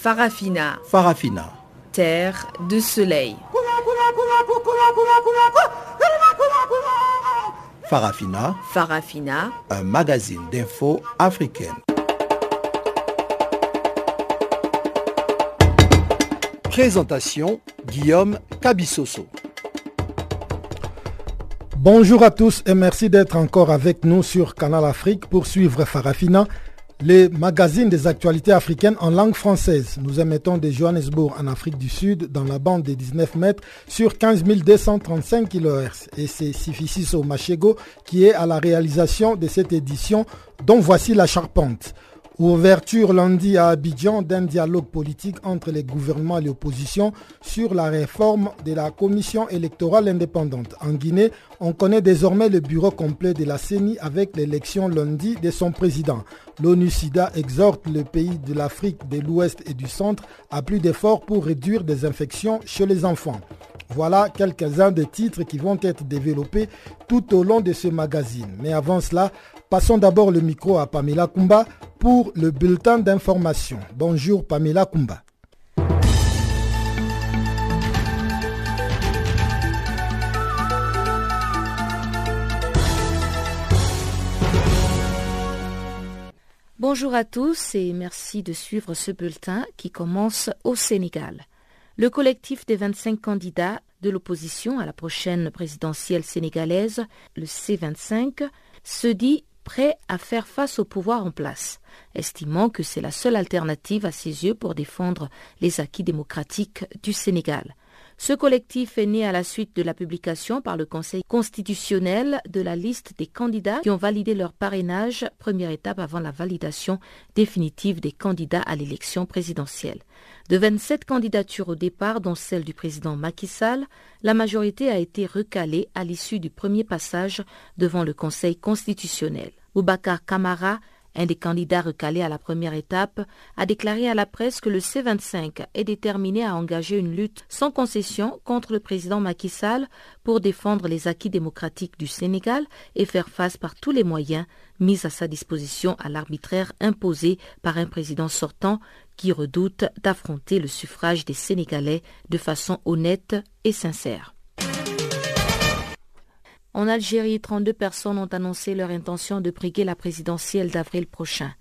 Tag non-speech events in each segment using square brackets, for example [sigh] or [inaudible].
Farafina. Farafina. Terre de soleil. Farafina. Farafina. Un magazine d'infos africaine. Présentation Guillaume Cabissoso. Bonjour à tous et merci d'être encore avec nous sur Canal Afrique pour suivre Farafina, les magazines des actualités africaines en langue française. Nous émettons de Johannesburg en Afrique du Sud dans la bande des 19 mètres sur 15 235 kHz. Et c'est Sifisis Machego qui est à la réalisation de cette édition dont voici la charpente. Ouverture lundi à Abidjan d'un dialogue politique entre les gouvernements et l'opposition sur la réforme de la commission électorale indépendante. En Guinée, on connaît désormais le bureau complet de la CENI avec l'élection lundi de son président. L'ONU-SIDA exhorte le pays de l'Afrique de l'Ouest et du Centre à plus d'efforts pour réduire des infections chez les enfants. Voilà quelques-uns des titres qui vont être développés tout au long de ce magazine. Mais avant cela, passons d'abord le micro à Pamela Kumba pour le bulletin d'information. Bonjour Pamela Kumba. Bonjour à tous et merci de suivre ce bulletin qui commence au Sénégal. Le collectif des 25 candidats de l'opposition à la prochaine présidentielle sénégalaise, le C25, se dit prêt à faire face au pouvoir en place, estimant que c'est la seule alternative à ses yeux pour défendre les acquis démocratiques du Sénégal. Ce collectif est né à la suite de la publication par le Conseil constitutionnel de la liste des candidats qui ont validé leur parrainage, première étape avant la validation définitive des candidats à l'élection présidentielle. De 27 candidatures au départ, dont celle du président Macky Sall, la majorité a été recalée à l'issue du premier passage devant le Conseil constitutionnel. Boubacar Kamara un des candidats recalés à la première étape a déclaré à la presse que le C25 est déterminé à engager une lutte sans concession contre le président Macky Sall pour défendre les acquis démocratiques du Sénégal et faire face par tous les moyens mis à sa disposition à l'arbitraire imposé par un président sortant qui redoute d'affronter le suffrage des Sénégalais de façon honnête et sincère. En Algérie, 32 personnes ont annoncé leur intention de briguer la présidentielle d'avril prochain.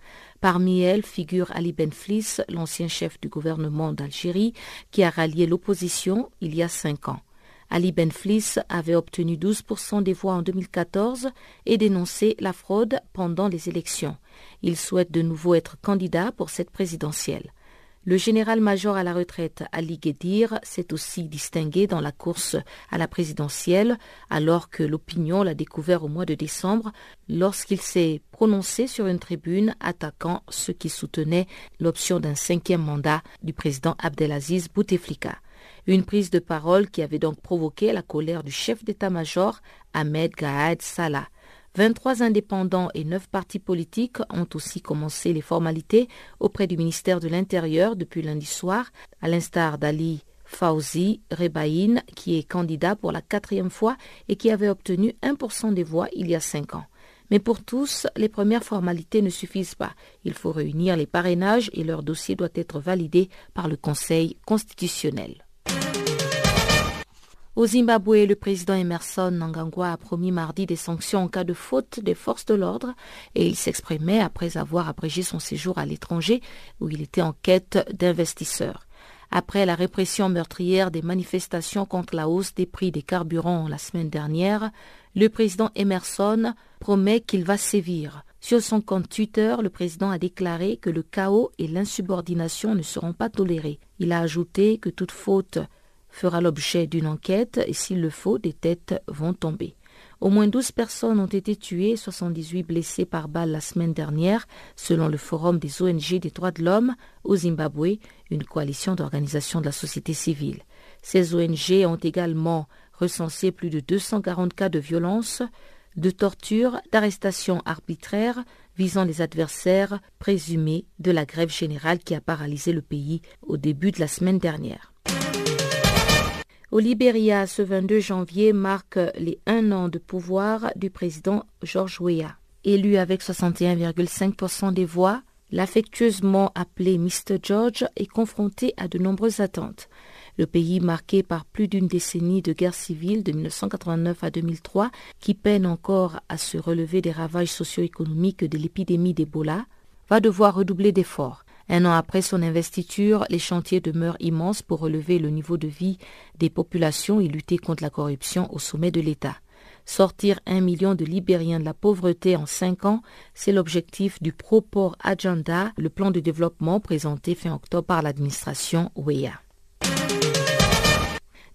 Parmi elles figure Ali Benflis, l'ancien chef du gouvernement d'Algérie, qui a rallié l'opposition il y a cinq ans. Ali Benflis avait obtenu 12% des voix en 2014 et dénoncé la fraude pendant les élections. Il souhaite de nouveau être candidat pour cette présidentielle. Le général-major à la retraite Ali Guedir s'est aussi distingué dans la course à la présidentielle, alors que l'opinion l'a découvert au mois de décembre lorsqu'il s'est prononcé sur une tribune attaquant ceux qui soutenaient l'option d'un cinquième mandat du président Abdelaziz Bouteflika. Une prise de parole qui avait donc provoqué la colère du chef d'état-major Ahmed Gaad Salah. 23 indépendants et 9 partis politiques ont aussi commencé les formalités auprès du ministère de l'Intérieur depuis lundi soir, à l'instar d'Ali Fauzi Rebaïn, qui est candidat pour la quatrième fois et qui avait obtenu 1% des voix il y a cinq ans. Mais pour tous, les premières formalités ne suffisent pas. Il faut réunir les parrainages et leur dossier doit être validé par le Conseil constitutionnel. Au Zimbabwe, le président Emerson Nangangwa a promis mardi des sanctions en cas de faute des forces de l'ordre et il s'exprimait après avoir abrégé son séjour à l'étranger où il était en quête d'investisseurs. Après la répression meurtrière des manifestations contre la hausse des prix des carburants la semaine dernière, le président Emerson promet qu'il va sévir. Sur son compte Twitter, le président a déclaré que le chaos et l'insubordination ne seront pas tolérés. Il a ajouté que toute faute fera l'objet d'une enquête et s'il le faut, des têtes vont tomber. Au moins 12 personnes ont été tuées et 78 blessées par balle la semaine dernière, selon le Forum des ONG des droits de l'homme au Zimbabwe, une coalition d'organisations de la société civile. Ces ONG ont également recensé plus de 240 cas de violence, de torture, d'arrestations arbitraires visant les adversaires présumés de la grève générale qui a paralysé le pays au début de la semaine dernière. Au Libéria, ce 22 janvier marque les un an de pouvoir du président George Weah. Élu avec 61,5% des voix, l'affectueusement appelé Mr. George, est confronté à de nombreuses attentes. Le pays marqué par plus d'une décennie de guerre civile de 1989 à 2003, qui peine encore à se relever des ravages socio-économiques de l'épidémie d'Ebola, va devoir redoubler d'efforts. Un an après son investiture, les chantiers demeurent immenses pour relever le niveau de vie des populations et lutter contre la corruption au sommet de l'État. Sortir un million de Libériens de la pauvreté en cinq ans, c'est l'objectif du Proport Agenda, le plan de développement présenté fin octobre par l'administration WEA.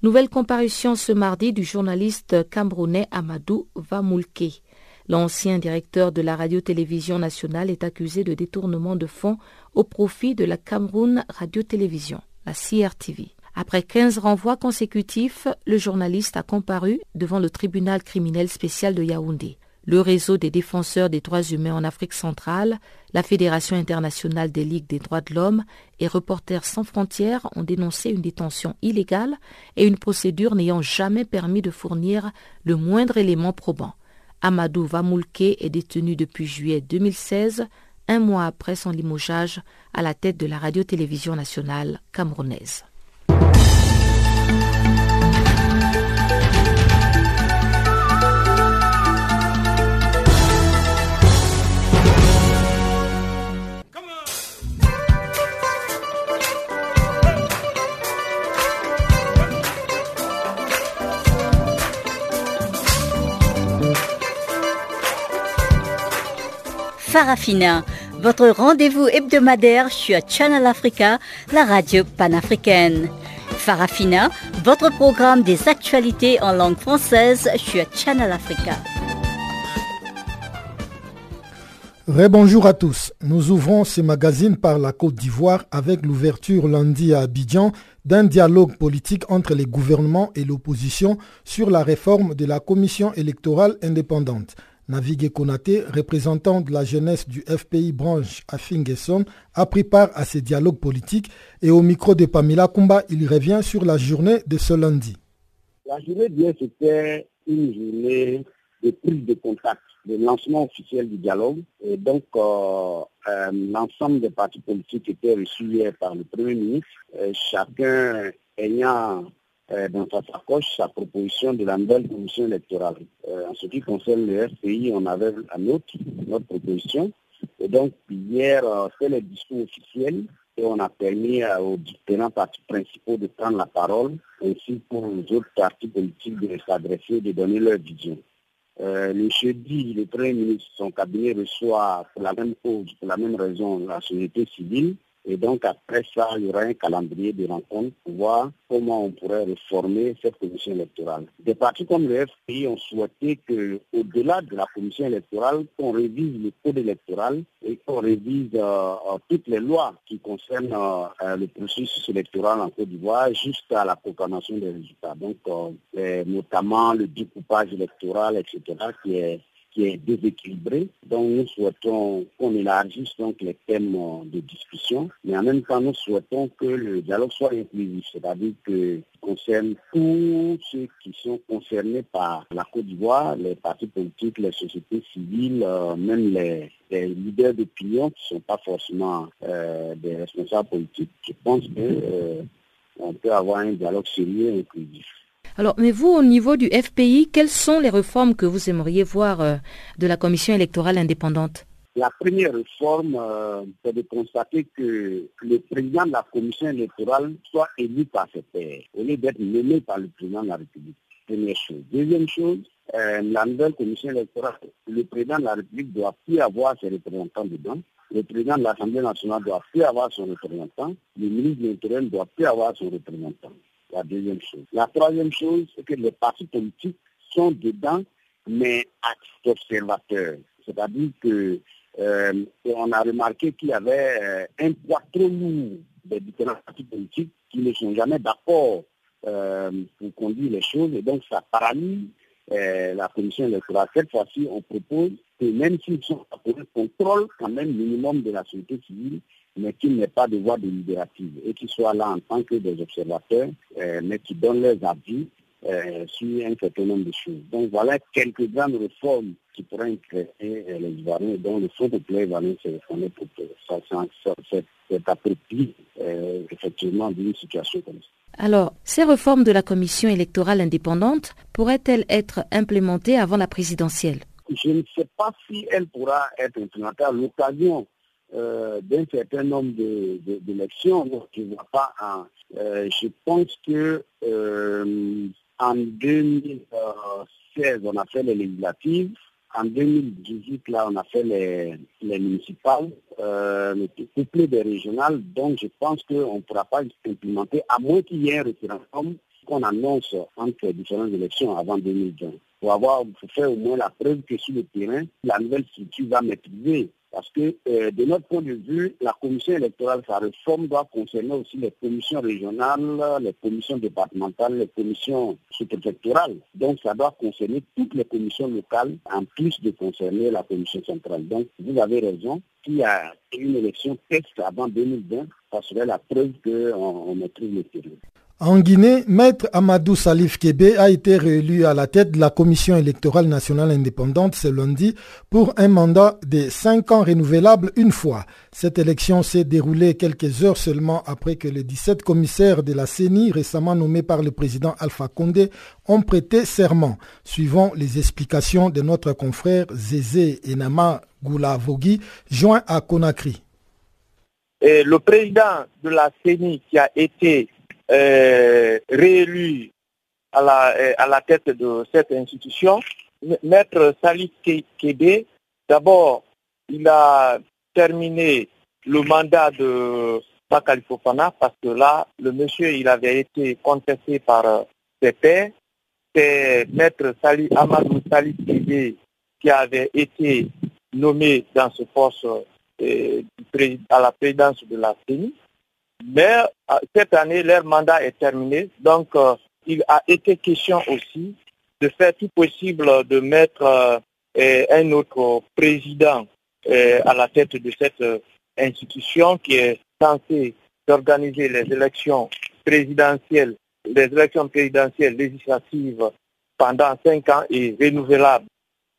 Nouvelle comparution ce mardi du journaliste camerounais Amadou Vamoulke. L'ancien directeur de la radio-télévision nationale est accusé de détournement de fonds au profit de la Cameroun Radio-Télévision, la CRTV. Après 15 renvois consécutifs, le journaliste a comparu devant le tribunal criminel spécial de Yaoundé. Le réseau des défenseurs des droits humains en Afrique centrale, la Fédération internationale des ligues des droits de l'homme et Reporters sans frontières ont dénoncé une détention illégale et une procédure n'ayant jamais permis de fournir le moindre élément probant. Amadou Vamoulke est détenu depuis juillet 2016, un mois après son limogeage à la tête de la radio-télévision nationale camerounaise. Farafina, votre rendez-vous hebdomadaire sur Channel Africa, la radio panafricaine. Farafina, votre programme des actualités en langue française sur Channel Africa. Rebonjour à tous. Nous ouvrons ce magazine par la Côte d'Ivoire avec l'ouverture lundi à Abidjan d'un dialogue politique entre les gouvernements et l'opposition sur la réforme de la commission électorale indépendante. Navigue Konaté, représentant de la jeunesse du FPI branche à Fingesson, a pris part à ces dialogues politiques et au micro de Pamela Kumba, il revient sur la journée de ce lundi. La journée d'hier, c'était une journée de prise de contact, de lancement officiel du dialogue. Et donc, euh, euh, l'ensemble des partis politiques étaient reçus par le Premier ministre, chacun ayant euh, dans sa sacoche sa proposition de la nouvelle commission électorale. Euh, en ce qui concerne le FPI, on avait la nôtre, notre proposition. Et donc, hier, on fait le discours officiel et on a permis aux différents partis principaux de prendre la parole, ainsi pour les autres partis politiques de s'adresser, de donner leur vision. Euh, le jeudi, le Premier ministre, son cabinet reçoit pour la même cause, pour la même raison, la société civile. Et donc après ça, il y aura un calendrier de rencontres pour voir comment on pourrait réformer cette commission électorale. Des partis comme le FPI ont souhaité qu'au-delà de la commission électorale, qu'on révise le code électoral et qu'on révise euh, euh, toutes les lois qui concernent euh, le processus électoral en Côte d'Ivoire jusqu'à la proclamation des résultats. Donc notamment le découpage électoral, etc., qui est déséquilibré. Donc nous souhaitons qu'on élargisse donc les thèmes de discussion, mais en même temps nous souhaitons que le dialogue soit inclusif, c'est-à-dire que concerne tous ceux qui sont concernés par la Côte d'Ivoire, les partis politiques, les sociétés civiles, euh, même les, leaders d'opinion qui ne sont pas forcément euh, des responsables politiques. Je pense qu'on euh, peut avoir un dialogue sérieux et inclusif. Alors, mais vous, au niveau du FPI, quelles sont les réformes que vous aimeriez voir euh, de la commission électorale indépendante? La première réforme, euh, c'est de constater que le président de la commission électorale soit élu par ses pairs, au lieu d'être nommé par le président de la République. Première chose. Deuxième chose, euh, la nouvelle commission électorale, le président de la République doit plus avoir ses représentants dedans. Le président de l'Assemblée nationale doit plus avoir son représentant. Le ministre de l'Intérieur doit plus avoir son représentant la deuxième chose. La troisième chose, c'est que les partis politiques sont dedans, mais à observateurs. C'est-à-dire que euh, on a remarqué qu'il y avait euh, un poids trop lourd des différents partis politiques qui ne sont jamais d'accord euh, pour conduire les choses et donc ça paralyse la commission électorale. Cette fois-ci, on propose que même s'ils sont pour le contrôle quand même minimum de la société civile, mais qu'il n'ait pas de voix délibérative et qu'ils soient là en tant que des observateurs, euh, mais qui donnent leurs avis euh, sur un certain nombre de choses. Donc voilà quelques grandes réformes qui pourraient intéresser les Ivoiriens, dont le Fonds populaire ivoirien s'est réformé pour que ça, c'est approprié effectivement d'une situation comme ça. Alors, ces réformes de la commission électorale indépendante pourraient-elles être implémentées avant la présidentielle? Je ne sais pas si elle pourra être implémentée à l'occasion euh, d'un certain nombre d'élections. De, je vois pas. Euh, je pense que euh, en 2016, on a fait les législatives. En 2018, là, on a fait les, municipales, euh, couplé des régionales. Donc, je pense qu'on ne pourra pas implémenter, à moins qu'il y ait un référendum qu'on annonce entre les différentes élections avant 2020. Pour avoir, pour faire au moins la preuve que sur le terrain, la nouvelle structure va maîtriser parce que euh, de notre point de vue, la commission électorale, sa réforme doit concerner aussi les commissions régionales, les commissions départementales, les commissions sous-préfectorales. Donc ça doit concerner toutes les commissions locales, en plus de concerner la commission centrale. Donc vous avez raison, s'il y a une élection test avant 2020, ça serait la preuve qu'on on maîtrise le terrain. En Guinée, Maître Amadou Salif Kébé a été réélu à la tête de la Commission électorale nationale indépendante ce lundi pour un mandat de cinq ans renouvelable une fois. Cette élection s'est déroulée quelques heures seulement après que les 17 commissaires de la CENI récemment nommés par le président Alpha Condé ont prêté serment, suivant les explications de notre confrère Zézé Enama Goulavogui, joint à Conakry. Et le président de la CENI qui a été euh, réélu à la, euh, à la tête de cette institution, Maître Salif Kébé, d'abord, il a terminé le mandat de Bakali parce que là, le monsieur, il avait été contesté par euh, ses pairs. C'est Maître Salif, Amadou Salif Kébé qui avait été nommé dans ce poste à la présidence de la CENI. Mais euh, cette année, leur mandat est terminé. Donc, euh, il a été question aussi de faire tout possible de mettre euh, un autre président à la tête de cette institution qui est censée organiser les élections présidentielles, les élections présidentielles législatives pendant cinq ans et renouvelables.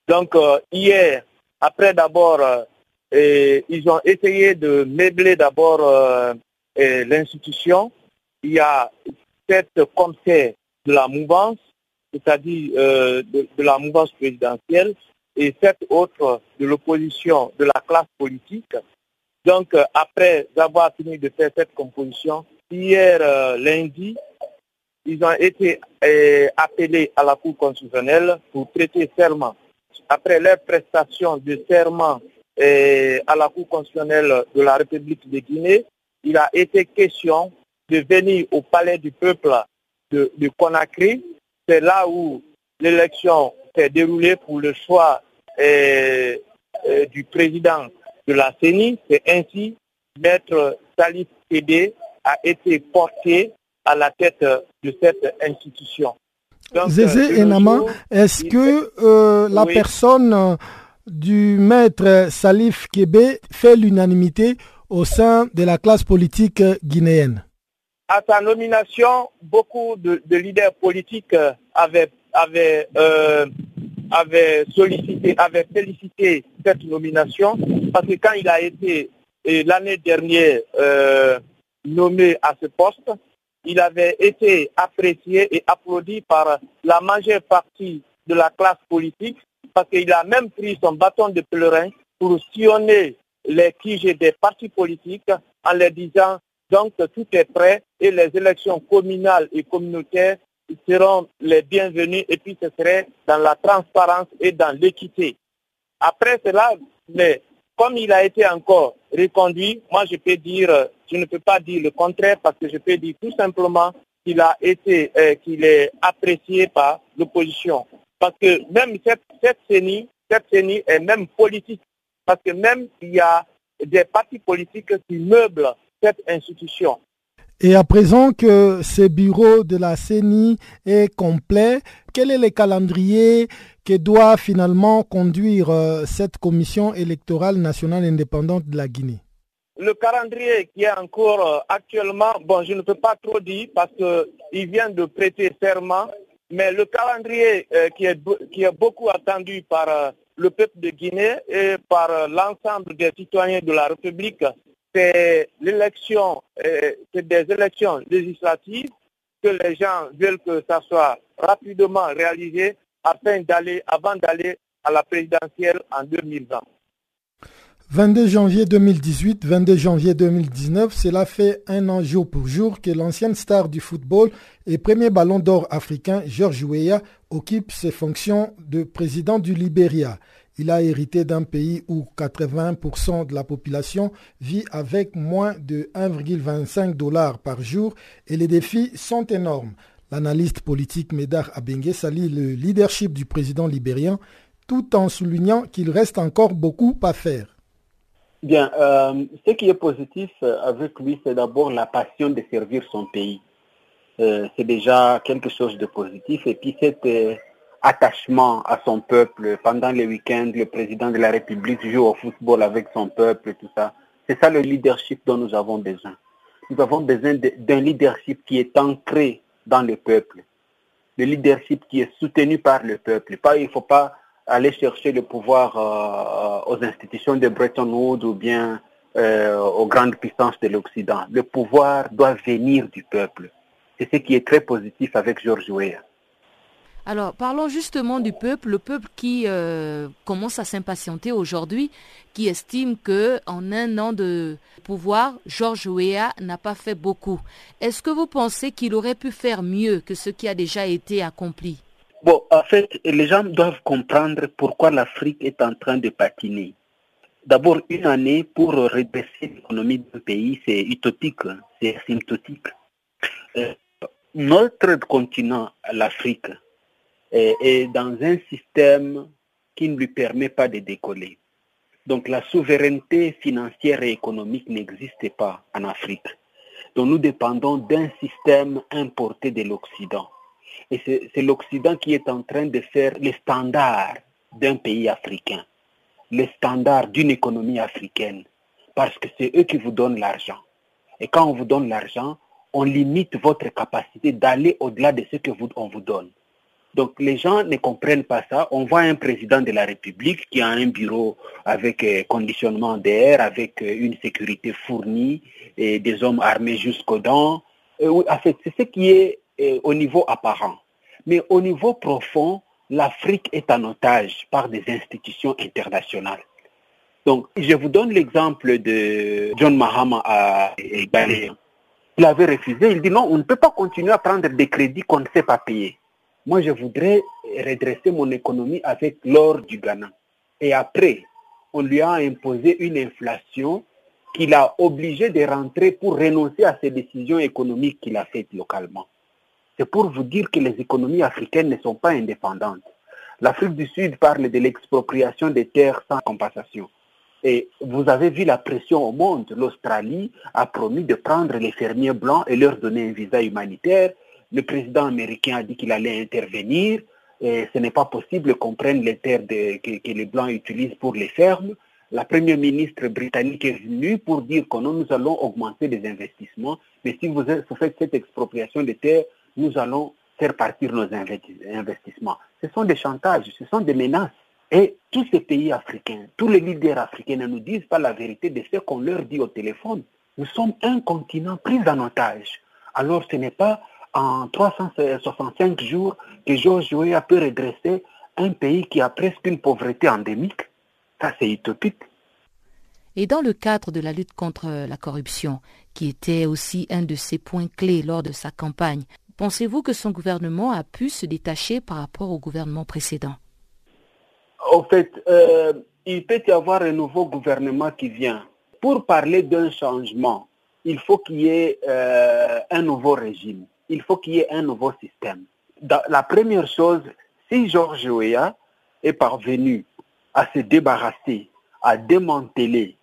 Donc, hier, après d'abord, ils ont essayé de meubler d'abord l'institution, il y a cette commissaire de la mouvance, c'est-à-dire euh, de, la mouvance présidentielle, et cette autre de l'opposition, de la classe politique. Donc, euh, après avoir fini de faire cette composition, hier euh, lundi, ils ont été appelés à la Cour constitutionnelle pour prêter serment. Après leur prestation de serment à la Cour constitutionnelle de la République de Guinée, il a été question de venir au palais du peuple de, Conakry. C'est là où l'élection s'est déroulée pour le choix euh, euh, du président de la CENI. C'est ainsi Maître Salif Kédé a été porté à la tête de cette institution. Zézé euh, Enama, est-ce que la personne du maître Salif Kébé fait l'unanimité au sein de la classe politique guinéenne. À sa nomination, beaucoup de, leaders politiques avaient, euh, sollicité, avaient félicité cette nomination parce que quand il a été l'année dernière euh, nommé à ce poste, il avait été apprécié et applaudi par la majeure partie de la classe politique parce qu'il a même pris son bâton de pèlerin pour sillonner les QG des partis politiques en leur disant donc tout est prêt et les élections communales et communautaires seront les bienvenues et puis ce serait dans la transparence et dans l'équité. Après cela, mais comme il a été encore reconduit, moi je peux dire, je ne peux pas dire le contraire parce que je peux dire tout simplement qu'il a été, euh, qu'il est apprécié par l'opposition. Parce que même cette, cette cette CENI est même politique parce que même il y a des partis politiques qui meublent cette institution. Et à présent que ce bureau de la CENI est complet, quel est le calendrier que doit finalement conduire euh, cette commission électorale nationale indépendante de la Guinée? Le calendrier qui est encore euh, actuellement, bon, je ne peux pas trop dire parce qu'il vient de prêter serment Mais le calendrier euh, qui, est, qui est beaucoup attendu par le peuple de Guinée et par euh, l'ensemble des citoyens de la République, c'est l'élection, c'est des élections législatives que les gens veulent que ça soit rapidement réalisé afin d'aller, avant d'aller à la présidentielle en 2020. 22 janvier 2018, 22 janvier 2019, cela fait un an jour pour jour que l'ancienne star du football et premier ballon d'or africain, George Weah, occupe ses fonctions de président du Libéria. Il a hérité d'un pays où 80% de la population vit avec moins de 1,25 dollars par jour et les défis sont énormes. L'analyste politique Medar Abengue salit le leadership du président libérien tout en soulignant qu'il reste encore beaucoup à faire. Bien, euh, ce qui est positif euh, avec lui, c'est d'abord la passion de servir son pays. Euh, c'est déjà quelque chose de positif. Et puis cet attachement à son peuple, pendant les week-ends, le président de la République joue au football avec son peuple tout ça. C'est ça le leadership dont nous avons besoin. Nous avons besoin d'un leadership qui est ancré dans le peuple. Le leadership qui est soutenu par le peuple. Pas, il ne faut pas aller chercher le pouvoir euh, aux institutions de Bretton Woods ou bien euh, aux grandes puissances de l'Occident. Le pouvoir doit venir du peuple. C'est ce qui est très positif avec George Weah. Alors, parlons justement du peuple, le peuple qui euh, commence à s'impatienter aujourd'hui, qui estime que en un an de pouvoir, George Weah n'a pas fait beaucoup. Est-ce que vous pensez qu'il aurait pu faire mieux que ce qui a déjà été accompli? Bon, en fait, les gens doivent comprendre pourquoi l'Afrique est en train de patiner. D'abord, une année pour redresser l'économie d'un pays, c'est utopique, c'est asymptotique. Euh, notre continent, l'Afrique, est, dans un système qui ne lui permet pas de décoller. Donc la souveraineté financière et économique n'existe pas en Afrique. Donc nous dépendons d'un système importé de l'Occident. Et c'est l'Occident qui est en train de faire les standards d'un pays africain, les standards d'une économie africaine, parce que c'est eux qui vous donnent l'argent. Et quand on vous donne l'argent, on limite votre capacité d'aller au-delà de ce que vous, on vous donne. Donc les gens ne comprennent pas ça. On voit un président de la République qui a un bureau avec euh, conditionnement d'air, avec euh, une sécurité fournie et des hommes armés jusqu'aux dents. C'est ce qui est au niveau apparent. Mais au niveau profond, l'Afrique est en otage par des institutions internationales. Donc, je vous donne l'exemple de John Mahama à Ghanéen. Il avait refusé, il dit non, on ne peut pas continuer à prendre des crédits qu'on ne sait pas payer. Moi, je voudrais redresser mon économie avec l'or du Ghana. Et après, on lui a imposé une inflation qu'il a obligé de rentrer pour renoncer à ses décisions économiques qu'il a faites localement. C'est pour vous dire que les économies africaines ne sont pas indépendantes. L'Afrique du Sud parle de l'expropriation des terres sans compensation. Et vous avez vu la pression au monde. L'Australie a promis de prendre les fermiers blancs et leur donner un visa humanitaire. Le président américain a dit qu'il allait intervenir. Et ce n'est pas possible qu'on prenne les terres que, les blancs utilisent pour les fermes. La première ministre britannique est venue pour dire que nous allons augmenter les investissements. Mais si vous faites cette expropriation des terres, nous allons faire partir nos investissements. Ce sont des chantages, ce sont des menaces. Et tous ces pays africains, tous les leaders africains ne nous disent pas la vérité de ce qu'on leur dit au téléphone. Nous sommes un continent pris en otage. Alors ce n'est pas en 365 jours que Georges Weah peut redresser un pays qui a presque une pauvreté endémique. Ça, c'est utopique. Et dans le cadre de la lutte contre la corruption, qui était aussi un de ses points clés lors de sa campagne, Pensez-vous que son gouvernement a pu se détacher par rapport au gouvernement précédent? En fait, euh, il peut y avoir un nouveau gouvernement qui vient. Pour parler d'un changement, il faut qu'il y ait euh, un nouveau régime. Il faut qu'il y ait un nouveau système. la première chose, si Georges Weah est parvenu à se débarrasser, à démanteler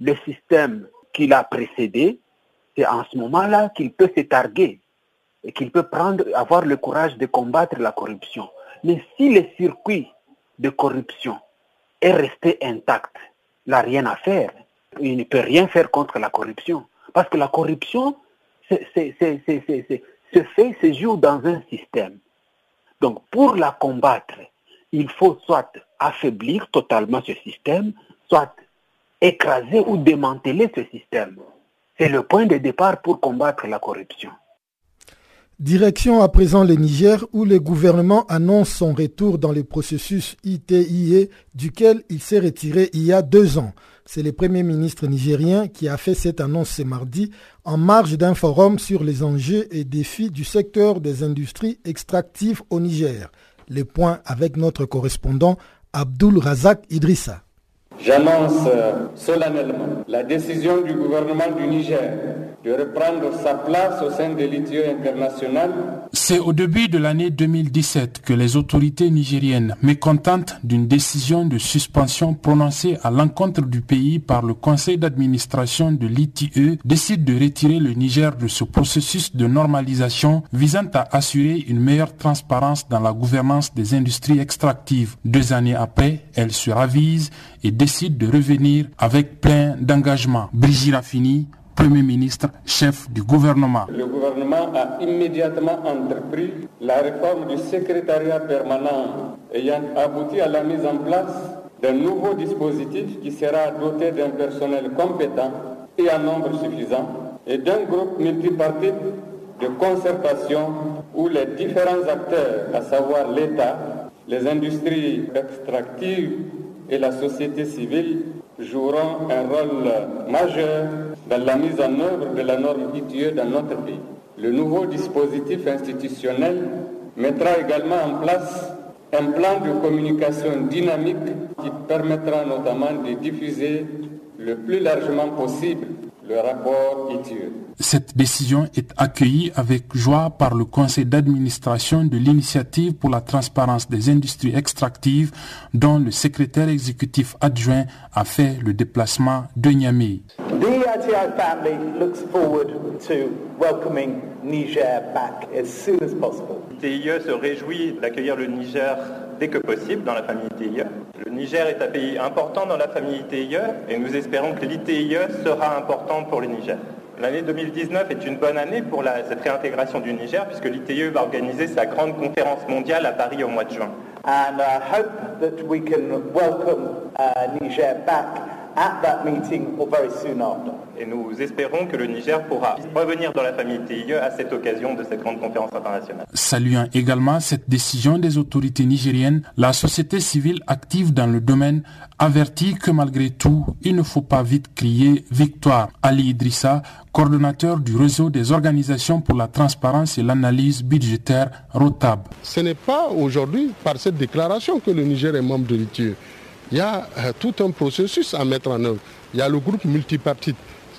le système qu'il a précédé, c'est en ce moment-là qu'il peut se targuer et qu'il peut prendre, avoir le courage de combattre la corruption. Mais si le circuit de corruption est resté intact, il n'a rien à faire. Il ne peut rien faire contre la corruption. Parce que la corruption se fait, se joue dans un système. Donc pour la combattre, il faut soit affaiblir totalement ce système, soit écraser ou démanteler ce système. C'est le point de départ pour combattre la corruption. Direction à présent le Niger où le gouvernement annonce son retour dans le processus ITIE duquel il s'est retiré il y a deux ans. C'est le Premier ministre nigérien qui a fait cette annonce ce mardi en marge d'un forum sur les enjeux et défis du secteur des industries extractives au Niger. Les points avec notre correspondant Abdul Razak Idrissa. J'annonce solennellement la décision du gouvernement du Niger de reprendre sa place au sein de l'ITIE international. C'est au début de l'année 2017 que les autorités nigériennes, mécontentes d'une décision de suspension prononcée à l'encontre du pays par le conseil d'administration de l'ITIE, décident de retirer le Niger de ce processus de normalisation visant à assurer une meilleure transparence dans la gouvernance des industries extractives. Deux années après, elles se ravisent et décide de revenir avec plein d'engagement. Brigitte Raffini, Premier ministre, chef du gouvernement. Le gouvernement a immédiatement entrepris la réforme du secrétariat permanent ayant abouti à la mise en place d'un nouveau dispositif qui sera doté d'un personnel compétent et en nombre suffisant et d'un groupe multipartite de concertation où les différents acteurs, à savoir l'État, les industries extractives et la société civile joueront un rôle majeur dans la mise en œuvre de la norme ITIE dans notre pays. Le nouveau dispositif institutionnel mettra également en place un plan de communication dynamique qui permettra notamment de diffuser le plus largement possible le rapport. Cette décision est accueillie avec joie par le conseil d'administration de l'initiative pour la transparence des industries extractives dont le secrétaire exécutif adjoint a fait le déplacement de Niamey. The family looks forward to welcoming Niger back as soon as possible. L'ITIE se réjouit d'accueillir le Niger dès que possible dans la famille ITIE. Le Niger est un pays important dans la famille ITIE et nous espérons que l'ITIE sera important pour le Niger. L'année 2019 est une bonne année pour cette réintégration du Niger puisque l'ITIE va organiser sa grande conférence mondiale à Paris au mois de juin. And I hope that we can welcome uh, Niger back at that meeting or very soon after. Et nous espérons que le Niger pourra revenir dans la famille TIE à cette occasion de cette grande conférence internationale. Saluant également cette décision des autorités nigériennes, la société civile active dans le domaine avertit que malgré tout, il ne faut pas vite crier victoire. Ali Idrissa, coordonnateur du réseau des organisations pour la transparence et l'analyse budgétaire ROTAB. Ce n'est pas aujourd'hui par cette déclaration que le Niger est membre de l'ITIE. Il y a euh, tout un processus à mettre en œuvre. Il y a le groupe multipartite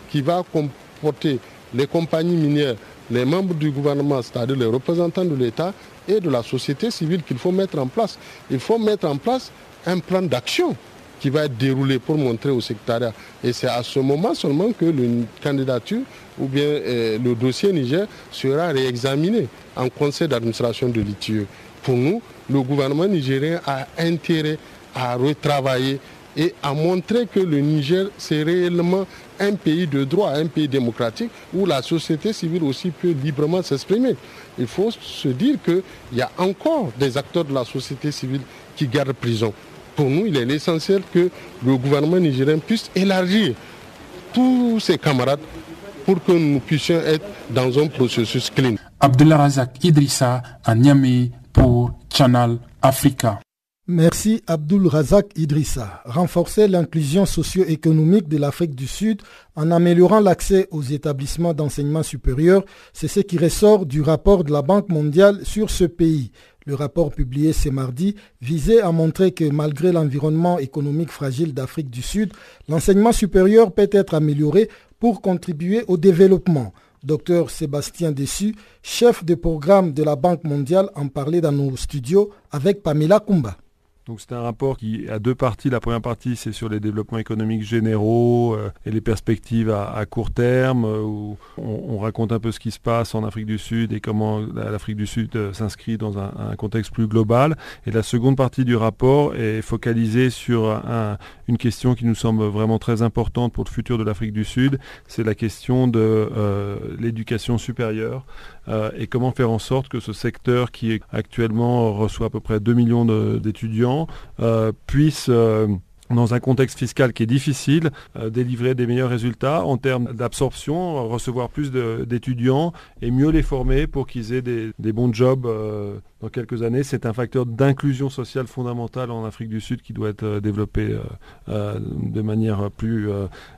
qui va comporter les compagnies minières, les membres du gouvernement, c'est-à-dire les représentants de l'État et de la société civile qu'il faut mettre en place. Il faut mettre en place un plan d'action qui va être déroulé pour montrer au secrétariat. Et c'est à ce moment seulement que la candidature ou bien euh, le dossier Niger sera réexaminé en conseil d'administration de l'ITIE. Pour nous, le gouvernement nigérien a intérêt à retravailler et à montrer que le Niger, c'est réellement un pays de droit, un pays démocratique où la société civile aussi peut librement s'exprimer. Il faut se dire qu'il y a encore des acteurs de la société civile qui gardent prison. Pour nous, il est essentiel que le gouvernement nigérien puisse élargir tous ses camarades pour que nous puissions être dans un processus clean. Abdullah Razak Idrissa à Niamey pour Channel Africa. Merci Abdul Razak Idrissa. Renforcer l'inclusion socio-économique de l'Afrique du Sud en améliorant l'accès aux établissements d'enseignement supérieur, c'est ce qui ressort du rapport de la Banque mondiale sur ce pays. Le rapport publié ce mardi visait à montrer que malgré l'environnement économique fragile d'Afrique du Sud, l'enseignement supérieur peut être amélioré pour contribuer au développement. Docteur Sébastien Dessu, chef de programme de la Banque mondiale, en parlait dans nos studios avec Pamela Kumba. Donc c'est un rapport qui a deux parties. La première partie, c'est sur les développements économiques généraux euh, et les perspectives à, court terme, euh, où on, raconte un peu ce qui se passe en Afrique du Sud et comment l'Afrique du Sud euh, s'inscrit dans un, contexte plus global. Et la seconde partie du rapport est focalisée sur une question qui nous semble vraiment très importante pour le futur de l'Afrique du Sud. C'est la question de l'éducation supérieure. Et comment faire en sorte que ce secteur qui actuellement reçoit à peu près 2 millions d'étudiants puisse dans un contexte fiscal qui est difficile, euh, délivrer des meilleurs résultats en termes d'absorption, recevoir plus d'étudiants et mieux les former pour qu'ils aient des, bons jobs euh, dans quelques années. C'est un facteur d'inclusion sociale fondamentale en Afrique du Sud qui doit être euh, développé de manière plus,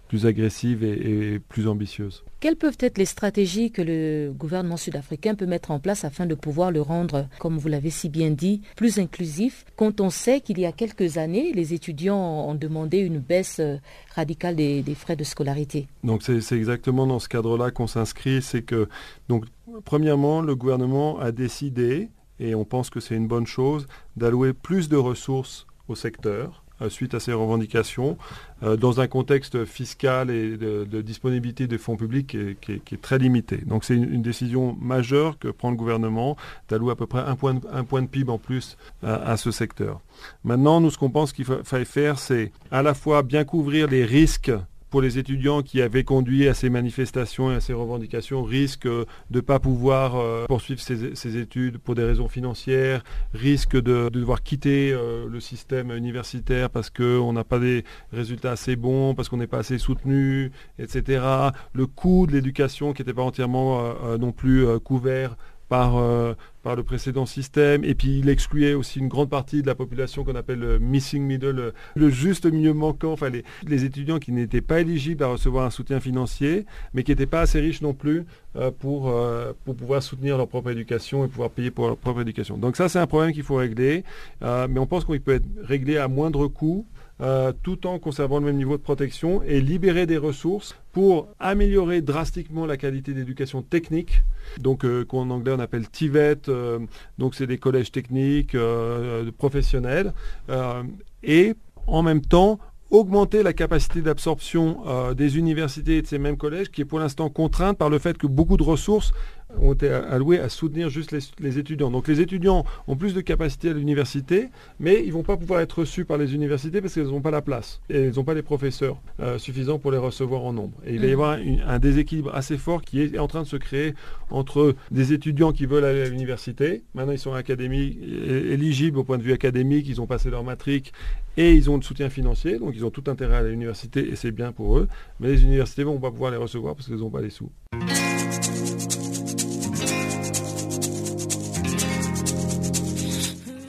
plus agressive et, plus ambitieuse. Quelles peuvent être les stratégies que le gouvernement sud-africain peut mettre en place afin de pouvoir le rendre, comme vous l'avez si bien dit, plus inclusif quand on sait qu'il y a quelques années, les étudiants ont demandé une baisse euh, radicale des, frais de scolarité? Donc c'est exactement dans ce cadre-là qu'on s'inscrit. C'est que, donc, premièrement, le gouvernement a décidé, et on pense que c'est une bonne chose, d'allouer plus de ressources au secteur suite à ces revendications, euh, dans un contexte fiscal et de, disponibilité des fonds publics qui est, très limité. Donc c'est une, décision majeure que prend le gouvernement d'allouer à peu près un point de, PIB en plus à, ce secteur. Maintenant, nous, ce qu'on pense qu'il faille faire, c'est à la fois bien couvrir les risques pour les étudiants qui avaient conduit à ces manifestations et à ces revendications risquent de ne pas pouvoir euh, poursuivre ces, études pour des raisons financières, risquent de, devoir quitter euh, le système universitaire parce qu'on n'a pas des résultats assez bons, parce qu'on n'est pas assez soutenu, etc. Le coût de l'éducation qui n'était pas entièrement euh, non plus couvert par, euh, par le précédent système. Et puis il excluait aussi une grande partie de la population qu'on appelle le missing middle, le, juste milieu manquant, enfin les, étudiants qui n'étaient pas éligibles à recevoir un soutien financier, mais qui n'étaient pas assez riches non plus euh, pour, euh, pour pouvoir soutenir leur propre éducation et pouvoir payer pour leur propre éducation. Donc ça c'est un problème qu'il faut régler, mais on pense qu'il peut être réglé à moindre coût. Euh, tout en conservant le même niveau de protection et libérer des ressources pour améliorer drastiquement la qualité d'éducation technique, donc euh, qu'en anglais on appelle TVET, euh, donc c'est des collèges techniques professionnels, et en même temps augmenter la capacité d'absorption des universités et de ces mêmes collèges, qui est pour l'instant contrainte par le fait que beaucoup de ressources ont été alloués à soutenir juste les, étudiants. Donc les étudiants ont plus de capacité à l'université, mais ils ne vont pas pouvoir être reçus par les universités parce qu'elles n'ont pas la place et elles n'ont pas les professeurs euh, suffisants pour les recevoir en nombre. Et il va y mm. avoir un déséquilibre assez fort qui est en train de se créer entre des étudiants qui veulent aller à l'université, maintenant ils sont académiques, éligibles au point de vue académique, ils ont passé leur matrique et ils ont le soutien financier, donc ils ont tout intérêt à l'université et c'est bien pour eux, mais les universités ne vont pas pouvoir les recevoir parce qu'elles n'ont pas les sous.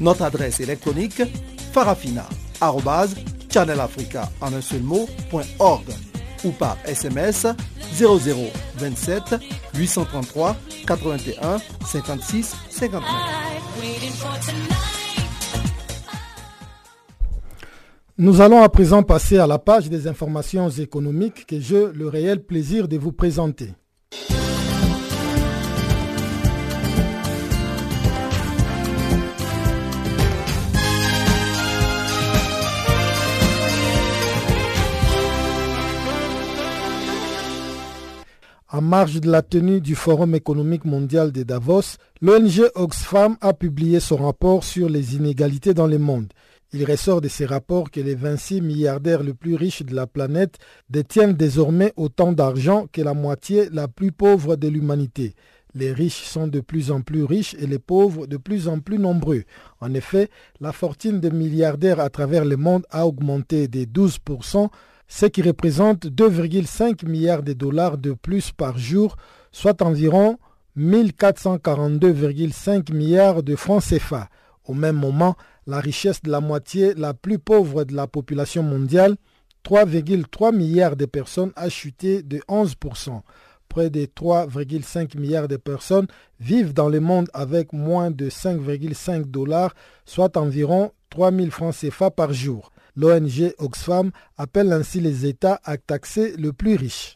Notre adresse électronique farafina.channelafrica en un seul ou par SMS 0027 833 81 56 59. Nous allons à présent passer à la page des informations économiques que j'ai le réel plaisir de vous présenter. En marge de la tenue du Forum économique mondial de Davos, l'ONG Oxfam a publié son rapport sur les inégalités dans le monde. Il ressort de ces rapports que les 26 milliardaires les plus riches de la planète détiennent désormais autant d'argent que la moitié la plus pauvre de l'humanité. Les riches sont de plus en plus riches et les pauvres de plus en plus nombreux. En effet, la fortune des milliardaires à travers le monde a augmenté de 12% ce qui représente 2,5 milliards de dollars de plus par jour, soit environ 1442,5 milliards de francs CFA. Au même moment, la richesse de la moitié la plus pauvre de la population mondiale, 3,3 milliards de personnes, a chuté de 11%. Près de 3,5 milliards de personnes vivent dans le monde avec moins de 5,5 dollars, soit environ 3 000 francs CFA par jour. L'ONG Oxfam appelle ainsi les États à taxer le plus riche.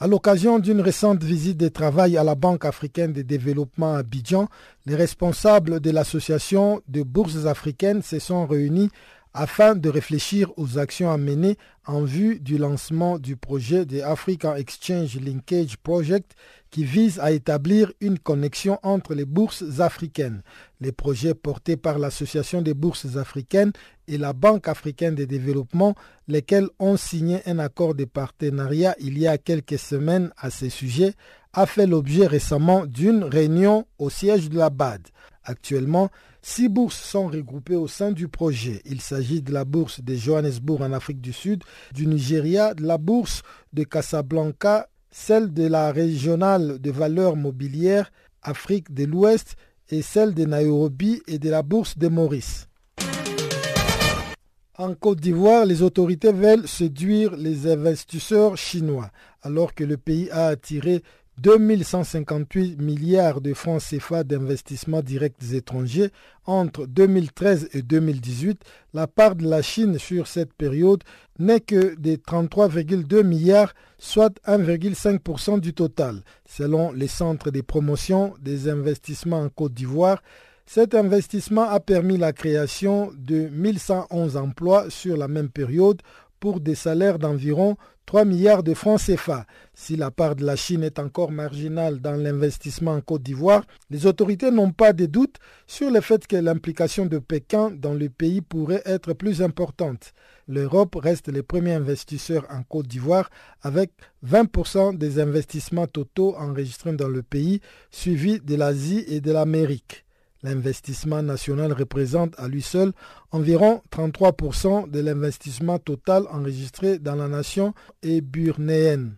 À l'occasion d'une récente visite de travail à la Banque africaine de développement à Abidjan, les responsables de l'association de bourses africaines se sont réunis afin de réfléchir aux actions à mener en vue du lancement du projet de African Exchange Linkage Project qui vise à établir une connexion entre les bourses africaines. Les projets portés par l'Association des bourses africaines et la Banque africaine de développement, lesquels ont signé un accord de partenariat il y a quelques semaines à ce sujet, a fait l'objet récemment d'une réunion au siège de la BAD. Actuellement, Six bourses sont regroupées au sein du projet. Il s'agit de la bourse de Johannesburg en Afrique du Sud, du Nigeria, de la bourse de Casablanca, celle de la régionale de valeurs mobilières Afrique de l'Ouest et celle de Nairobi et de la bourse de Maurice. En Côte d'Ivoire, les autorités veulent séduire les investisseurs chinois, alors que le pays a attiré 2158 milliards de francs CFA d'investissements directs étrangers entre 2013 et 2018, la part de la Chine sur cette période n'est que de 33,2 milliards, soit 1,5% du total. Selon les centres de promotion des investissements en Côte d'Ivoire, cet investissement a permis la création de 1111 emplois sur la même période pour des salaires d'environ 3 milliards de francs CFA. Si la part de la Chine est encore marginale dans l'investissement en Côte d'Ivoire, les autorités n'ont pas de doute sur le fait que l'implication de Pékin dans le pays pourrait être plus importante. L'Europe reste le premier investisseur en Côte d'Ivoire avec 20% des investissements totaux enregistrés dans le pays, suivi de l'Asie et de l'Amérique. L'investissement national représente à lui seul environ 33% de l'investissement total enregistré dans la nation éburnéenne.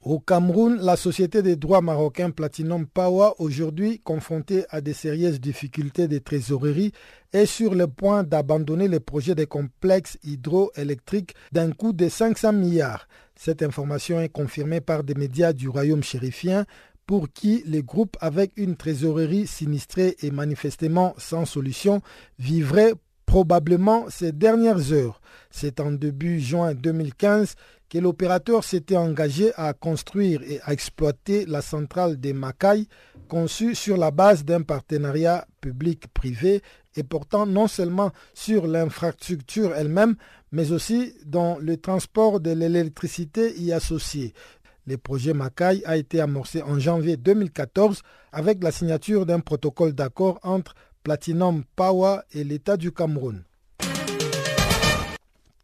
Au Cameroun, la société des droits marocains Platinum Power, aujourd'hui confrontée à des sérieuses difficultés de trésorerie, est sur le point d'abandonner le projet des complexes hydroélectriques d'un coût de 500 milliards. Cette information est confirmée par des médias du royaume chérifien pour qui les groupes avec une trésorerie sinistrée et manifestement sans solution vivraient probablement ces dernières heures. C'est en début juin 2015 que l'opérateur s'était engagé à construire et à exploiter la centrale des Macailles, conçue sur la base d'un partenariat public-privé et portant non seulement sur l'infrastructure elle-même, mais aussi dans le transport de l'électricité y associée. Le projet Macaï a été amorcé en janvier 2014 avec la signature d'un protocole d'accord entre Platinum Power et l'État du Cameroun.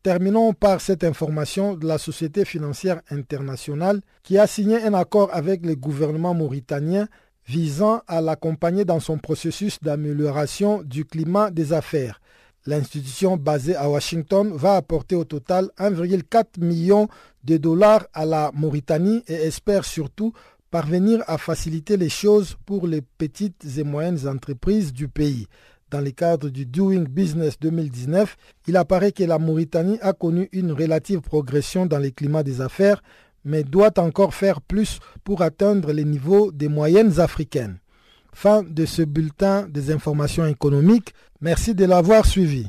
Terminons par cette information de la Société financière internationale qui a signé un accord avec le gouvernement mauritanien visant à l'accompagner dans son processus d'amélioration du climat des affaires. L'institution basée à Washington va apporter au total 1,4 million de dollars à la Mauritanie et espère surtout parvenir à faciliter les choses pour les petites et moyennes entreprises du pays. Dans le cadre du Doing Business 2019, il apparaît que la Mauritanie a connu une relative progression dans le climat des affaires, mais doit encore faire plus pour atteindre les niveaux des moyennes africaines. Fin de ce bulletin des informations économiques. Merci de l'avoir suivi.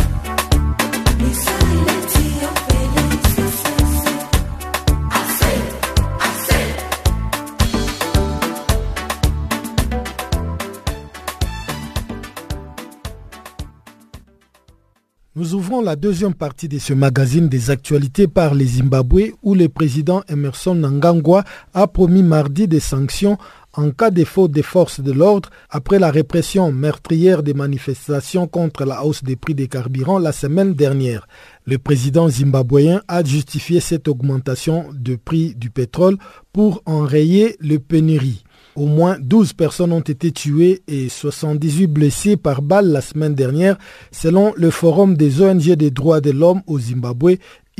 Nous ouvrons la deuxième partie de ce magazine des actualités par les Zimbabwe où le président Emerson Nangangwa a promis mardi des sanctions en cas de faute des forces de l'ordre après la répression meurtrière des manifestations contre la hausse des prix des carburants la semaine dernière. Le président zimbabwéen a justifié cette augmentation de prix du pétrole pour enrayer le pénurie. Au moins 12 personnes ont été tuées et 78 blessées par balle la semaine dernière, selon le Forum des ONG des droits de l'homme au Zimbabwe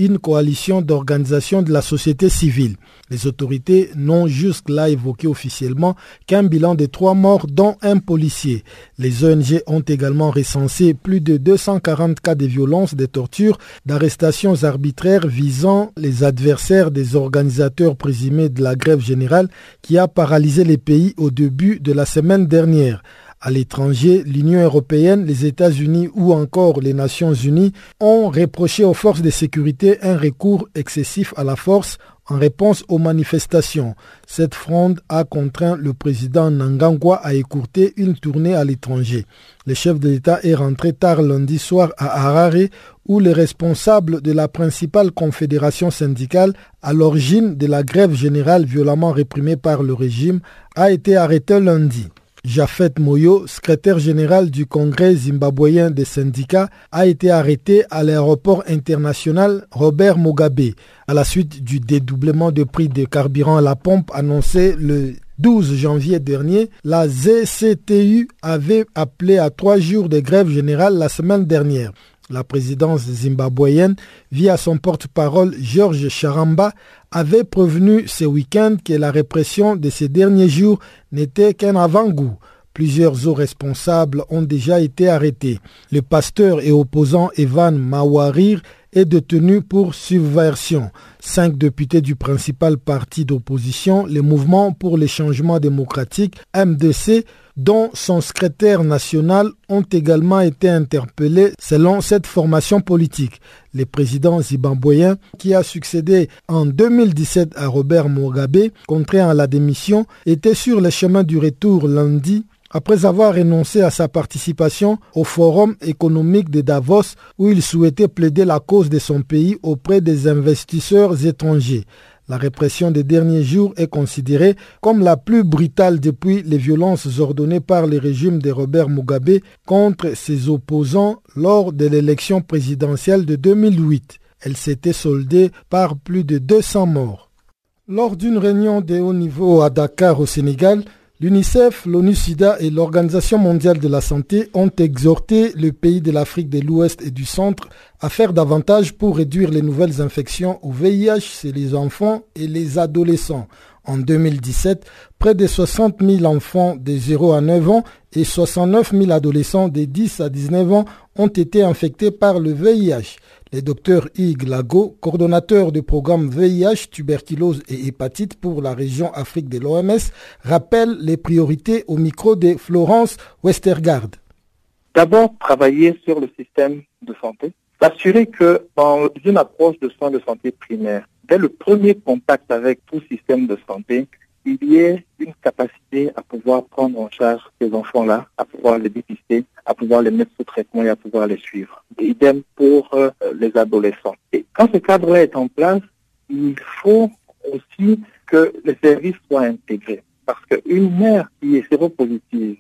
une coalition d'organisations de la société civile. Les autorités n'ont jusque-là évoqué officiellement qu'un bilan de trois morts dont un policier. Les ONG ont également recensé plus de 240 cas de violence, de torture, d'arrestations arbitraires visant les adversaires des organisateurs présumés de la grève générale qui a paralysé les pays au début de la semaine dernière. À l'étranger, l'Union européenne, les États-Unis ou encore les Nations unies ont reproché aux forces de sécurité un recours excessif à la force en réponse aux manifestations. Cette fronde a contraint le président Nangangwa à écourter une tournée à l'étranger. Le chef de l'État est rentré tard lundi soir à Harare où les responsables de la principale confédération syndicale à l'origine de la grève générale violemment réprimée par le régime a été arrêté lundi. Jafet Moyo, secrétaire général du Congrès zimbabwéen des syndicats, a été arrêté à l'aéroport international Robert Mugabe à la suite du dédoublement de prix de carburant à la pompe annoncé le 12 janvier dernier. La ZCTU avait appelé à trois jours de grève générale la semaine dernière. La présidence zimbabwéenne, via son porte-parole Georges Charamba, avait prévenu ce week-end que la répression de ces derniers jours n'était qu'un avant-goût. Plusieurs hauts responsables ont déjà été arrêtés. Le pasteur et opposant Evan Mawarir est détenu pour subversion. Cinq députés du principal parti d'opposition, le Mouvement pour les changements démocratiques, MDC, dont son secrétaire national, ont également été interpellés selon cette formation politique. Le président zimbabwéen, qui a succédé en 2017 à Robert Mugabe, contraint à la démission, était sur le chemin du retour lundi après avoir renoncé à sa participation au Forum économique de Davos où il souhaitait plaider la cause de son pays auprès des investisseurs étrangers. La répression des derniers jours est considérée comme la plus brutale depuis les violences ordonnées par le régime de Robert Mugabe contre ses opposants lors de l'élection présidentielle de 2008. Elle s'était soldée par plus de 200 morts. Lors d'une réunion de haut niveau à Dakar au Sénégal, L'UNICEF, l'ONU-SIDA et l'Organisation mondiale de la santé ont exhorté le pays de l'Afrique de l'Ouest et du Centre à faire davantage pour réduire les nouvelles infections au VIH chez les enfants et les adolescents. En 2017, près de 60 000 enfants de 0 à 9 ans et 69 000 adolescents de 10 à 19 ans ont été infectés par le VIH. Le docteur Yves Lago, coordonnateur du programme VIH, tuberculose et hépatite pour la région Afrique de l'OMS, rappelle les priorités au micro de Florence Westergaard. D'abord, travailler sur le système de santé, s'assurer que dans une approche de soins de santé primaire, dès le premier contact avec tout système de santé, il y ait une capacité à pouvoir prendre en charge ces enfants-là, à pouvoir les dépister, à pouvoir les mettre sous traitement et à pouvoir les suivre. idem pour euh, les adolescents. Et quand ce cadre-là est en place, il faut aussi que les services soient intégrés. Parce qu'une mère qui est séropositive,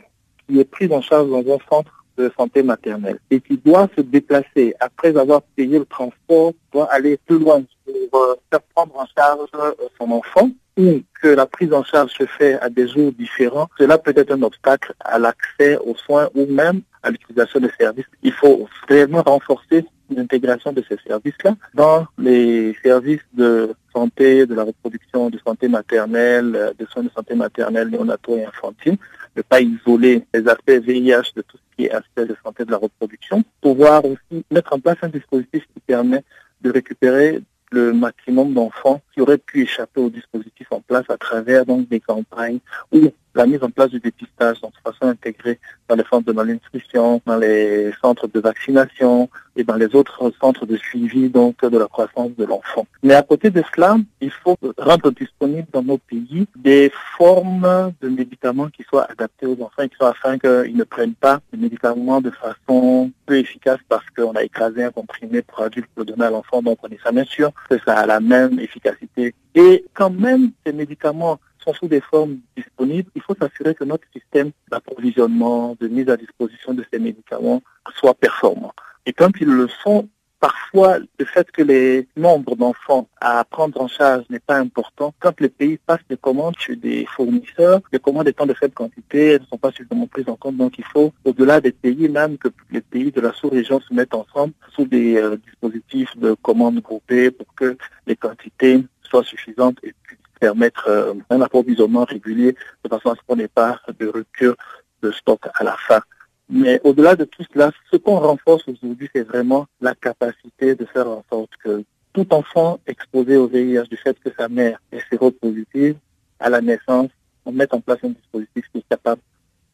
qui est prise en charge dans un centre santé maternelle. Et qui doit se déplacer. Après avoir payé le transport, doit aller plus loin pour euh, faire prendre en charge euh, son enfant, ou que la prise en charge se fait à des jours différents, cela peut être un obstacle à l'accès aux soins ou même à l'utilisation des services. Il faut réellement renforcer l'intégration de ces services-là dans les services de santé, de la reproduction, de santé maternelle, de soins de santé maternelle, néonataux et infantile, ne pas isoler les aspects VIH de tout ce qui aspect de santé de la reproduction, pouvoir aussi mettre en place un dispositif qui permet de récupérer le maximum d'enfants qui auraient pu échapper au dispositif en place à travers des campagnes ou la mise en place du dépistage de façon intégrée dans les centres de malnutrition, dans les centres de vaccination et dans les autres centres de suivi donc de la croissance de l'enfant. Mais à côté de cela, il faut rendre disponible dans nos pays des formes de médicaments qui soient adaptés aux enfants qui soient afin qu'ils ne prennent pas les médicaments de façon peu efficace parce qu'on a écrasé un comprimé pour adulte pour donner à l'enfant. Donc on est jamais sûr que ça a la même efficacité. Et quand même, ces médicaments sont sous des formes disponibles, il faut s'assurer que notre système d'approvisionnement, de mise à disposition de ces médicaments soit performant. Et quand ils le sont, parfois le fait que les nombres d'enfants à prendre en charge n'est pas important. Quand les pays passent des commandes chez des fournisseurs, les commandes étant de faible quantité, elles ne sont pas suffisamment prises en compte. Donc il faut, au-delà des pays, même que les pays de la sous-région se mettent ensemble sous des euh, dispositifs de commandes groupées pour que les quantités soient suffisantes et puissent permettre euh, un approvisionnement régulier de façon à ce qu'on n'ait pas de rupture de stock à la fin. Mais au-delà de tout cela, ce qu'on renforce aujourd'hui, c'est vraiment la capacité de faire en sorte que tout enfant exposé au VIH du fait que sa mère est séropositive, à la naissance, on mette en place un dispositif qui est capable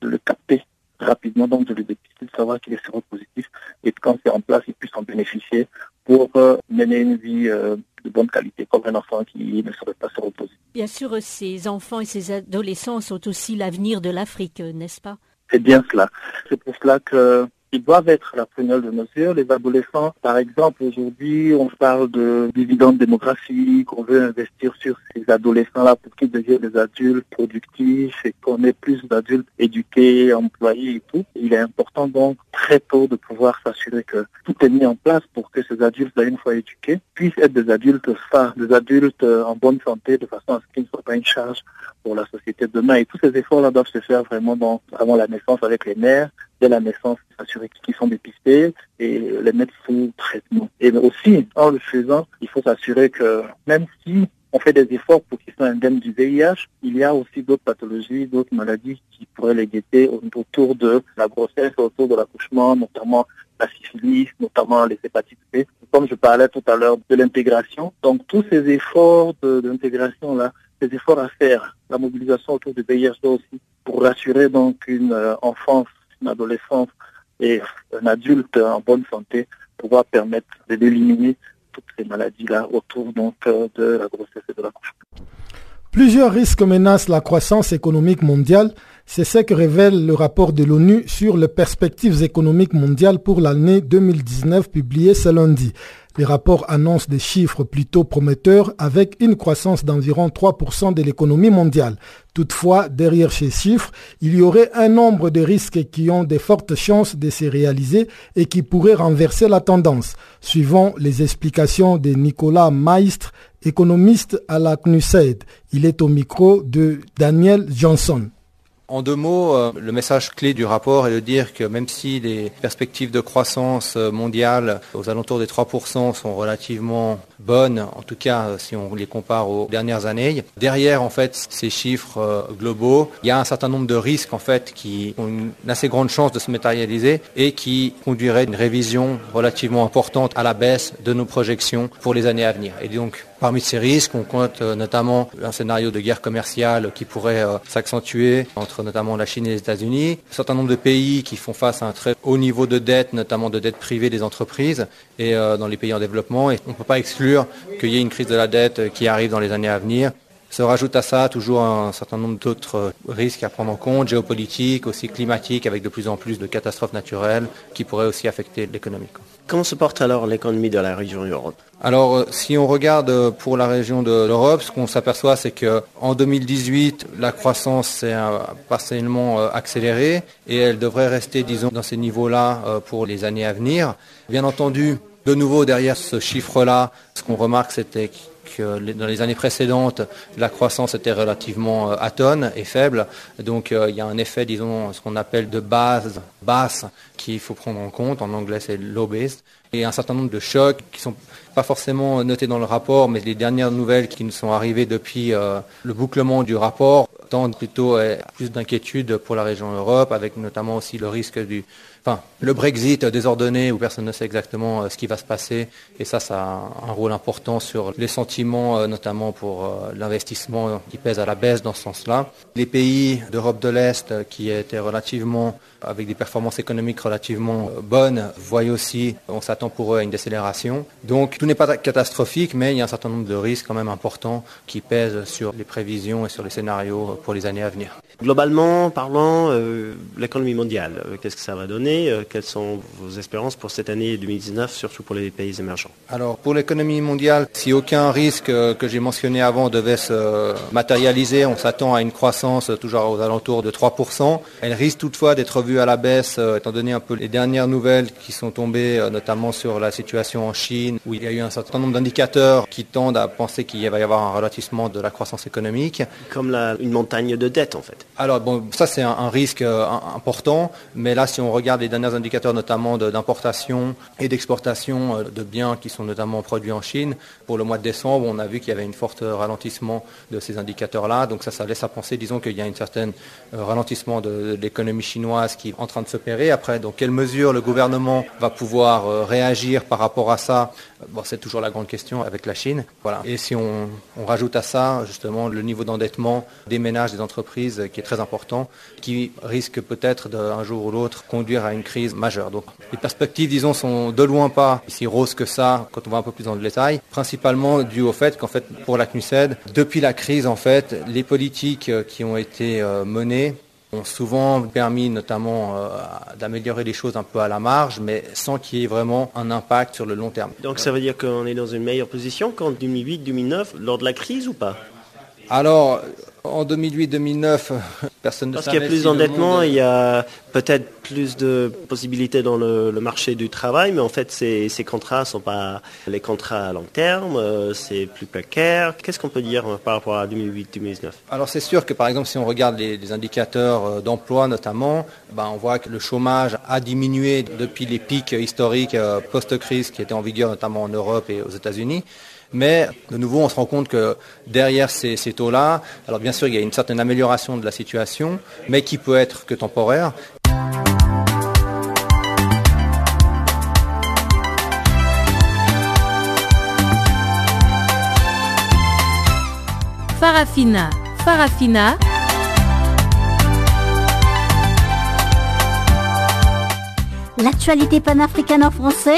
de le capter rapidement, donc de le dépister, de savoir qu'il est séropositif, et quand c'est en place, il puisse en bénéficier pour euh, mener une vie euh, de bonne qualité, comme un enfant qui ne serait pas séropositif. Bien sûr, ces enfants et ces adolescents sont aussi l'avenir de l'Afrique, n'est-ce pas? C'est bien cela. C'est pour cela que ils doivent être la prunelle de mesure. Les adolescents, par exemple, aujourd'hui, on parle de dividendes démographiques, on veut investir sur ces adolescents-là pour qu'ils deviennent des adultes productifs et qu'on ait plus d'adultes éduqués, employés et tout. Il est important donc très tôt de pouvoir s'assurer que tout est mis en place pour que ces adultes, une fois éduqués, puissent être des adultes sains, des adultes en bonne santé, de façon à ce qu'ils ne soient pas une charge pour la société de demain. Et tous ces efforts-là doivent se faire vraiment dans, avant la naissance avec les mères, dès la naissance, s'assurer qu'ils sont dépistés et les mettre sous traitement. Et aussi, en le faisant, il faut s'assurer que même si on fait des efforts pour qu'ils soient indemnes du VIH, il y a aussi d'autres pathologies, d'autres maladies qui pourraient les guetter autour de la grossesse, autour de l'accouchement, notamment la syphilis, notamment les hépatites B. Comme je parlais tout à l'heure de l'intégration, donc tous ces efforts d'intégration-là, ces efforts à faire, la mobilisation autour du VIH aussi, pour rassurer donc une euh, enfance une adolescence et un adulte en bonne santé pouvoir permettre d'éliminer toutes ces maladies-là autour donc euh, de la grossesse et de l'accouchement. Plusieurs risques menacent la croissance économique mondiale. C'est ce que révèle le rapport de l'ONU sur les perspectives économiques mondiales pour l'année 2019 publié ce lundi. Les rapports annoncent des chiffres plutôt prometteurs avec une croissance d'environ 3% de l'économie mondiale. Toutefois, derrière ces chiffres, il y aurait un nombre de risques qui ont de fortes chances de se réaliser et qui pourraient renverser la tendance. Suivant les explications de Nicolas Maistre, économiste à la CNUSED. Il est au micro de Daniel Johnson. En deux mots, euh, le message clé du rapport est de dire que même si les perspectives de croissance euh, mondiale aux alentours des 3% sont relativement bonnes, en tout cas euh, si on les compare aux dernières années, derrière en fait ces chiffres globaux, il y a un certain nombre de risques en fait qui ont une assez grande chance de se matérialiser et qui conduiraient une révision relativement importante à la baisse de nos projections pour les années à venir. Et donc Parmi ces risques, on compte notamment un scénario de guerre commerciale qui pourrait s'accentuer entre notamment la Chine et les États-Unis, un certain nombre de pays qui font face à un très haut niveau de dette, notamment de dette privée des entreprises et euh, dans les pays en développement. Et on ne peut pas exclure qu'il y ait une crise de la dette qui arrive dans les années à venir. Se rajoute à ça toujours un certain nombre d'autres euh, risques à prendre en compte, géopolitiques, aussi climatiques, avec de plus en plus de catastrophes naturelles qui pourraient aussi affecter l'économie. Comment se porte alors l'économie de la région Europe? Alors, euh, si on regarde euh, pour la région de l'Europe, ce qu'on s'aperçoit, c'est qu'en 2018, la croissance s'est partiellement accélérée et elle devrait rester, disons, dans ces niveaux-là pour les années à venir. Bien entendu, de nouveau, derrière ce chiffre-là, ce qu'on remarque, c'était dans les années précédentes, la croissance était relativement euh, atone et faible. Donc euh, il y a un effet, disons, ce qu'on appelle de base basse qu'il faut prendre en compte. En anglais, c'est low based. Et un certain nombre de chocs qui sont pas forcément notés dans le rapport, mais les dernières nouvelles qui nous sont arrivées depuis euh, le bouclement du rapport tendent plutôt à plus d'inquiétude pour la région Europe, avec notamment aussi le risque du le Brexit désordonné où personne ne sait exactement euh, ce qui va se passer. Et ça, ça a un rôle important sur les sentiments, euh, notamment pour euh, l'investissement qui pèse à la baisse dans ce sens-là. Les pays d'Europe de l'Est qui étaient relativement avec des performances économiques relativement bonnes, voient aussi, on s'attend pour eux à une décélération. Donc tout n'est pas catastrophique, mais il y a un certain nombre de risques quand même importants qui pèsent sur les prévisions et sur les scénarios pour les années à venir. Globalement parlant, l'économie mondiale, qu'est-ce que ça va donner? Quelles sont vos espérances pour cette année 2019, surtout pour les pays émergents? Alors pour l'économie mondiale, si aucun risque euh, que j'ai mentionné avant devait se matérialiser, on s'attend à une croissance toujours aux alentours de 3%. Elle risque toutefois d'être vue à la baisse, euh, étant donné un peu les dernières nouvelles qui sont tombées, euh, notamment sur la situation en Chine, où il y a eu un certain nombre d'indicateurs qui tendent à penser qu'il va y avoir un ralentissement de la croissance économique. Comme une montagne de dette en fait. Alors bon, ça c'est un, un, risque important, mais là si on regarde les derniers indicateurs notamment d'importation et d'exportation euh, de biens qui sont notamment produits en Chine. Pour le mois de décembre, on a vu qu'il y avait une forte ralentissement de ces indicateurs-là. Donc ça, ça laisse à penser, disons, qu'il y a un certain euh, ralentissement de, l'économie chinoise qui est en train de s'opérer. Après, dans quelles mesures le gouvernement va pouvoir euh, réagir par rapport à ça Bon, c'est toujours la grande question avec la Chine. Voilà. Et si on, rajoute à ça justement le niveau d'endettement des ménages, des entreprises qui est très important, qui risque peut-être d'un jour ou l'autre conduire à une crise majeure. Donc les perspectives, disons, sont de loin pas si roses que ça quand on va un peu plus dans le détail, principalement dû au fait qu'en fait pour la CNUSED, depuis la crise en fait, les politiques qui ont été euh, menées ont souvent permis notamment euh, d'améliorer les choses un peu à la marge, mais sans qu'il y ait vraiment un impact sur le long terme. Donc ça veut dire qu'on est dans une meilleure position qu'en 2008-2009, lors de la crise ou pas? Alors, en 2008-2009, [laughs] personne ne Parce qu'il y a plus d'endettement, il y a peut-être plus de possibilités dans le, marché du travail, mais en fait, ces, contrats ne sont pas les contrats à long terme, euh, c'est plus précaire. Qu'est-ce qu'on peut dire euh, par rapport à 2008-2009 Alors, c'est sûr que, par exemple, si on regarde les, indicateurs euh, d'emploi notamment, ben, on voit que le chômage a diminué depuis les pics historiques post-crise qui étaient en vigueur notamment en Europe et aux États-Unis. Mais de nouveau, on se rend compte que derrière ces, taux-là, alors bien sûr, il y a une certaine amélioration de la situation, mais qui peut être que temporaire. Farafina, Farafina. L'actualité panafricaine en français?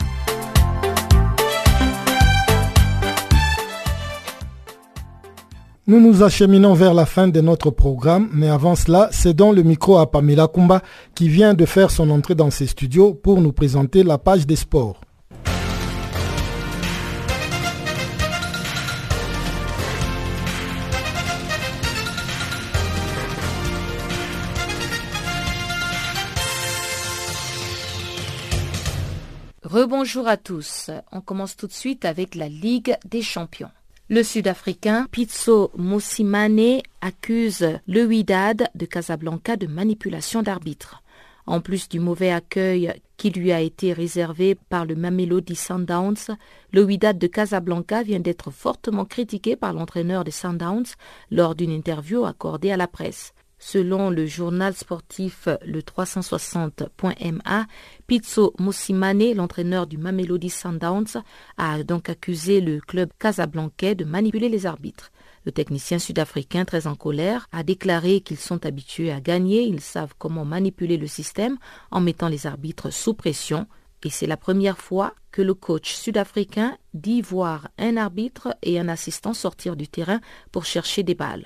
Nous nous acheminons vers la fin de notre programme, mais avant cela, cédons le micro à Pamela Kumba qui vient de faire son entrée dans ses studios pour nous présenter la page des sports. Rebonjour à tous. On commence tout de suite avec la Ligue des champions. Le Sud-Africain Pizzo Mosimane accuse le Wydad de Casablanca de manipulation d'arbitre. En plus du mauvais accueil qui lui a été réservé par le Mamelody Sundowns, le Wydad de Casablanca vient d'être fortement critiqué par l'entraîneur des Sundowns lors d'une interview accordée à la presse. Selon le journal sportif le 360.ma, Pizzo Moussimane, l'entraîneur du Mamelody Sundowns, a donc accusé le club casablancais de manipuler les arbitres. Le technicien sud-africain, très en colère, a déclaré qu'ils sont habitués à gagner, ils savent comment manipuler le système en mettant les arbitres sous pression. Et c'est la première fois que le coach sud-africain dit voir un arbitre et un assistant sortir du terrain pour chercher des balles.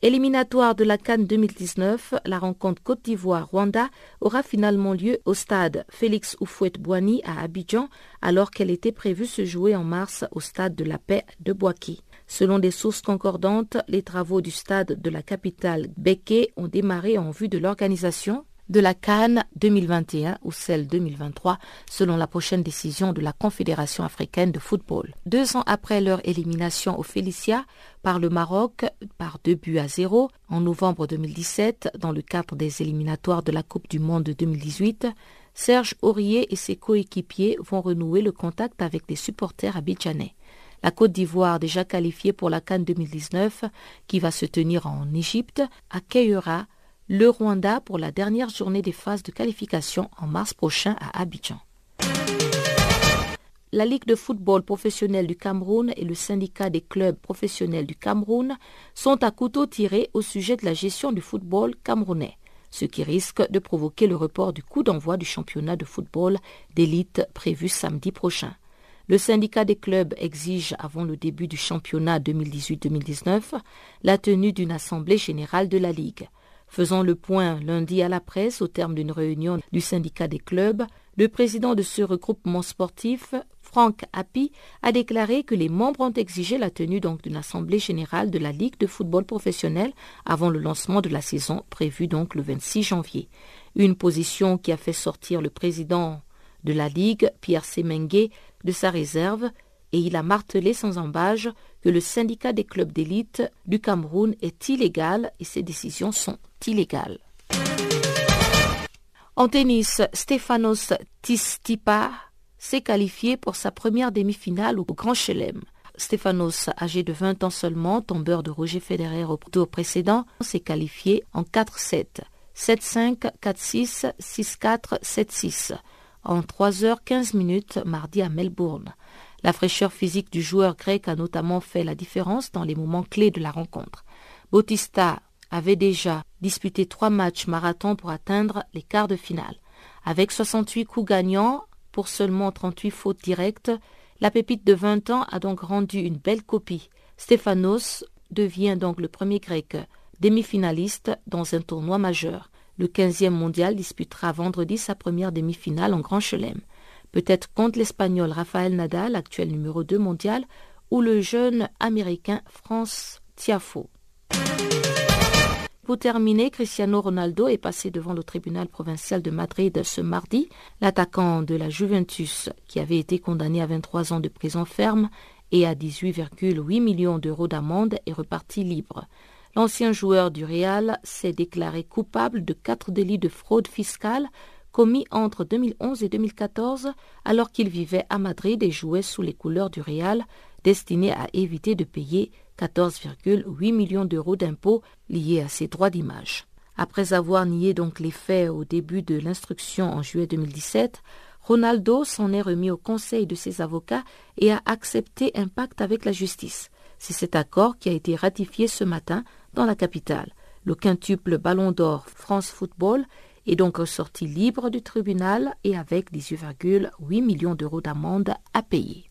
Éliminatoire de la Cannes 2019, la rencontre Côte d'Ivoire-Rwanda aura finalement lieu au stade Félix Oufouette-Boigny à Abidjan, alors qu'elle était prévue se jouer en mars au stade de la Paix de Boaké. Selon des sources concordantes, les travaux du stade de la capitale Beke ont démarré en vue de l'organisation de la Cannes 2021 ou celle 2023 selon la prochaine décision de la Confédération africaine de football. Deux ans après leur élimination au Félicia par le Maroc par deux buts à zéro en novembre 2017 dans le cadre des éliminatoires de la Coupe du Monde 2018, Serge Aurier et ses coéquipiers vont renouer le contact avec des supporters abidjanais. La Côte d'Ivoire, déjà qualifiée pour la Cannes 2019, qui va se tenir en Égypte, accueillera le Rwanda pour la dernière journée des phases de qualification en mars prochain à Abidjan. La Ligue de football professionnel du Cameroun et le syndicat des clubs professionnels du Cameroun sont à couteau tiré au sujet de la gestion du football camerounais, ce qui risque de provoquer le report du coup d'envoi du championnat de football d'élite prévu samedi prochain. Le syndicat des clubs exige, avant le début du championnat 2018-2019, la tenue d'une assemblée générale de la Ligue. Faisant le point lundi à la presse au terme d'une réunion du syndicat des clubs, le président de ce regroupement sportif, Franck Happy, a déclaré que les membres ont exigé la tenue d'une assemblée générale de la Ligue de football professionnel avant le lancement de la saison prévue donc le 26 janvier. Une position qui a fait sortir le président de la Ligue, Pierre Semengue, de sa réserve et il a martelé sans embâge que le syndicat des clubs d'élite du Cameroun est illégal et ses décisions sont illégales. En tennis, Stefanos Tistipa s'est qualifié pour sa première demi-finale au Grand Chelem. Stefanos, âgé de 20 ans seulement, tombeur de Roger Federer au tour précédent, s'est qualifié en 4-7. 7-5, 4-6, 6-4, 7-6 en 3h15 minutes mardi à Melbourne. La fraîcheur physique du joueur grec a notamment fait la différence dans les moments clés de la rencontre. Bautista avait déjà disputé trois matchs marathon pour atteindre les quarts de finale. Avec 68 coups gagnants pour seulement 38 fautes directes, la pépite de 20 ans a donc rendu une belle copie. Stéphanos devient donc le premier grec demi-finaliste dans un tournoi majeur. Le 15e mondial disputera vendredi sa première demi-finale en Grand Chelem. Peut-être contre l'Espagnol Rafael Nadal, actuel numéro 2 mondial, ou le jeune Américain France Tiafo. Pour terminer, Cristiano Ronaldo est passé devant le tribunal provincial de Madrid ce mardi. L'attaquant de la Juventus, qui avait été condamné à 23 ans de prison ferme et à 18,8 millions d'euros d'amende, est reparti libre. L'ancien joueur du Real s'est déclaré coupable de quatre délits de fraude fiscale commis entre 2011 et 2014 alors qu'il vivait à Madrid et jouait sous les couleurs du Real, destiné à éviter de payer 14,8 millions d'euros d'impôts liés à ses droits d'image. Après avoir nié donc les faits au début de l'instruction en juillet 2017, Ronaldo s'en est remis au conseil de ses avocats et a accepté un pacte avec la justice. C'est cet accord qui a été ratifié ce matin dans la capitale. Le quintuple Ballon d'Or France Football est donc ressorti libre du tribunal et avec 18,8 millions d'euros d'amende à payer.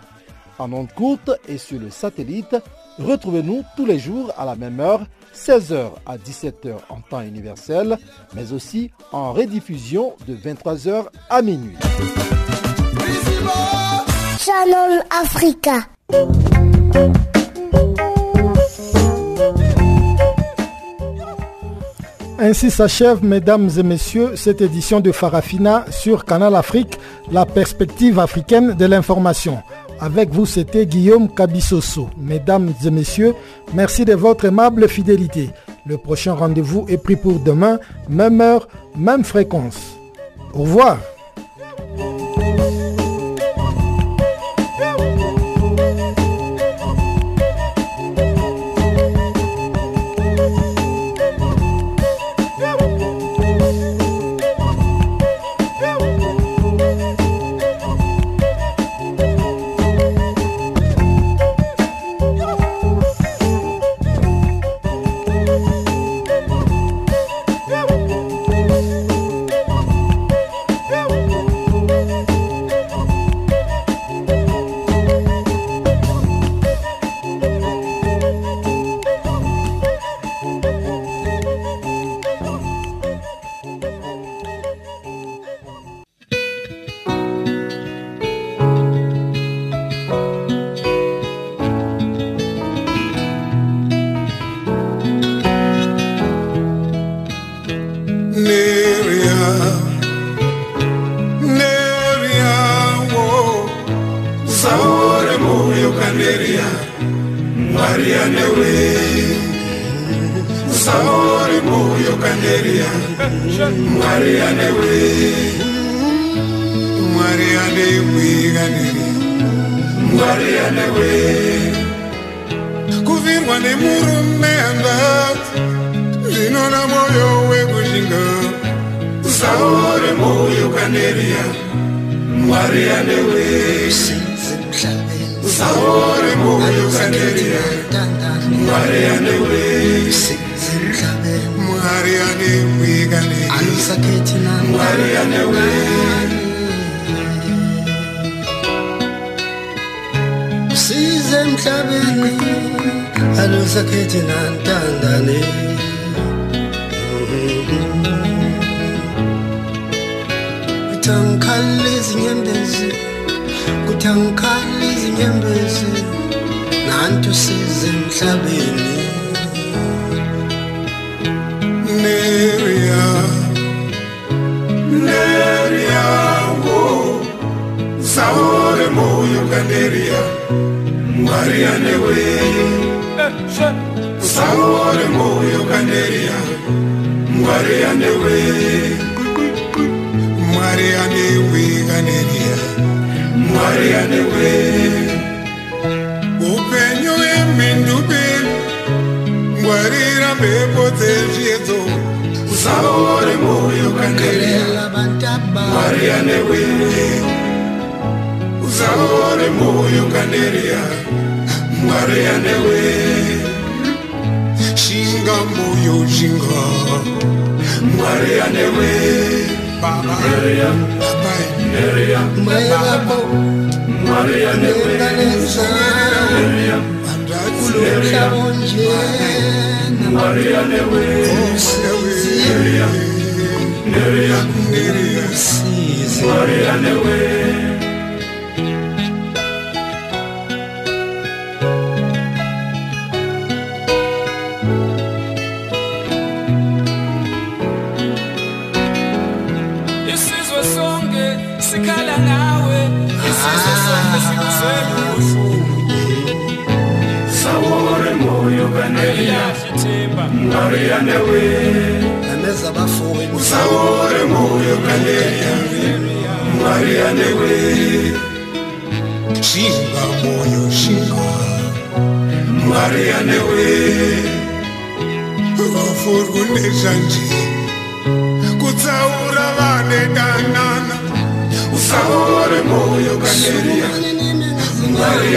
en ondes courte et sur le satellite, retrouvez-nous tous les jours à la même heure, 16h à 17h en temps universel, mais aussi en rediffusion de 23h à minuit. Channel Africa. Ainsi s'achève, mesdames et messieurs, cette édition de Farafina sur Canal Afrique, la perspective africaine de l'information. Avec vous, c'était Guillaume Kabissoso. Mesdames et messieurs, merci de votre aimable fidélité. Le prochain rendez-vous est pris pour demain, même heure, même fréquence. Au revoir. ariyane weye eh, sawore mwoyo kaneriya mwariyane weye mwariyane weye kaneriya mwariyane weye upenyu hwemhindube ngwarira mhepo dzezviedzo. Usawore mwoyo kaneriya mwariyane weye usawore mwoyo kaneriya mwarianewe shinga moyo jinga mwarianewe Maria, Maria, Maria, Maria, Maria, Maria, Maria, Maria, sawore moyo kaneliyathemba mariane we nameza abafowenu sawore moyo kanelia mariane we shinga moyo shinga mariane we vafurwu nezvanji kutsaura vane danana usawore moyo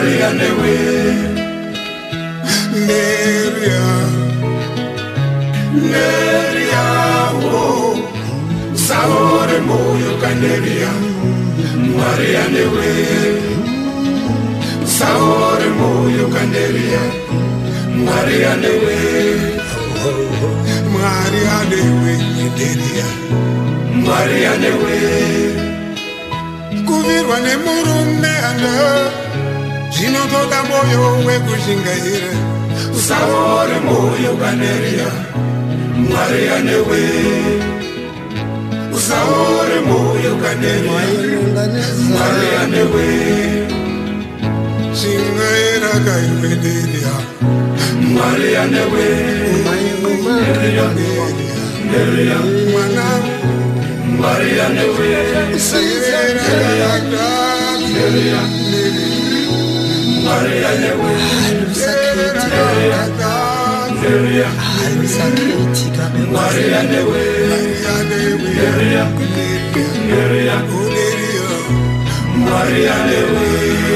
maria newe. Neria. Neria wo saore moyo kaneria maria newe. Saore moyo kaneria maria newe. Maria newe neria. Maria newe. Kuvirwa nemurume ano zvinotoda mwoyo wekushingaira usavore mwoyo kaneriya mwari anewe usavore mwoyo kaneriya mwari anewe shingaira kairwederiya mwari anewe mwanangu mwari anewe shingaira kairwederiya Mariane we Mariane we Mariane we Mariane we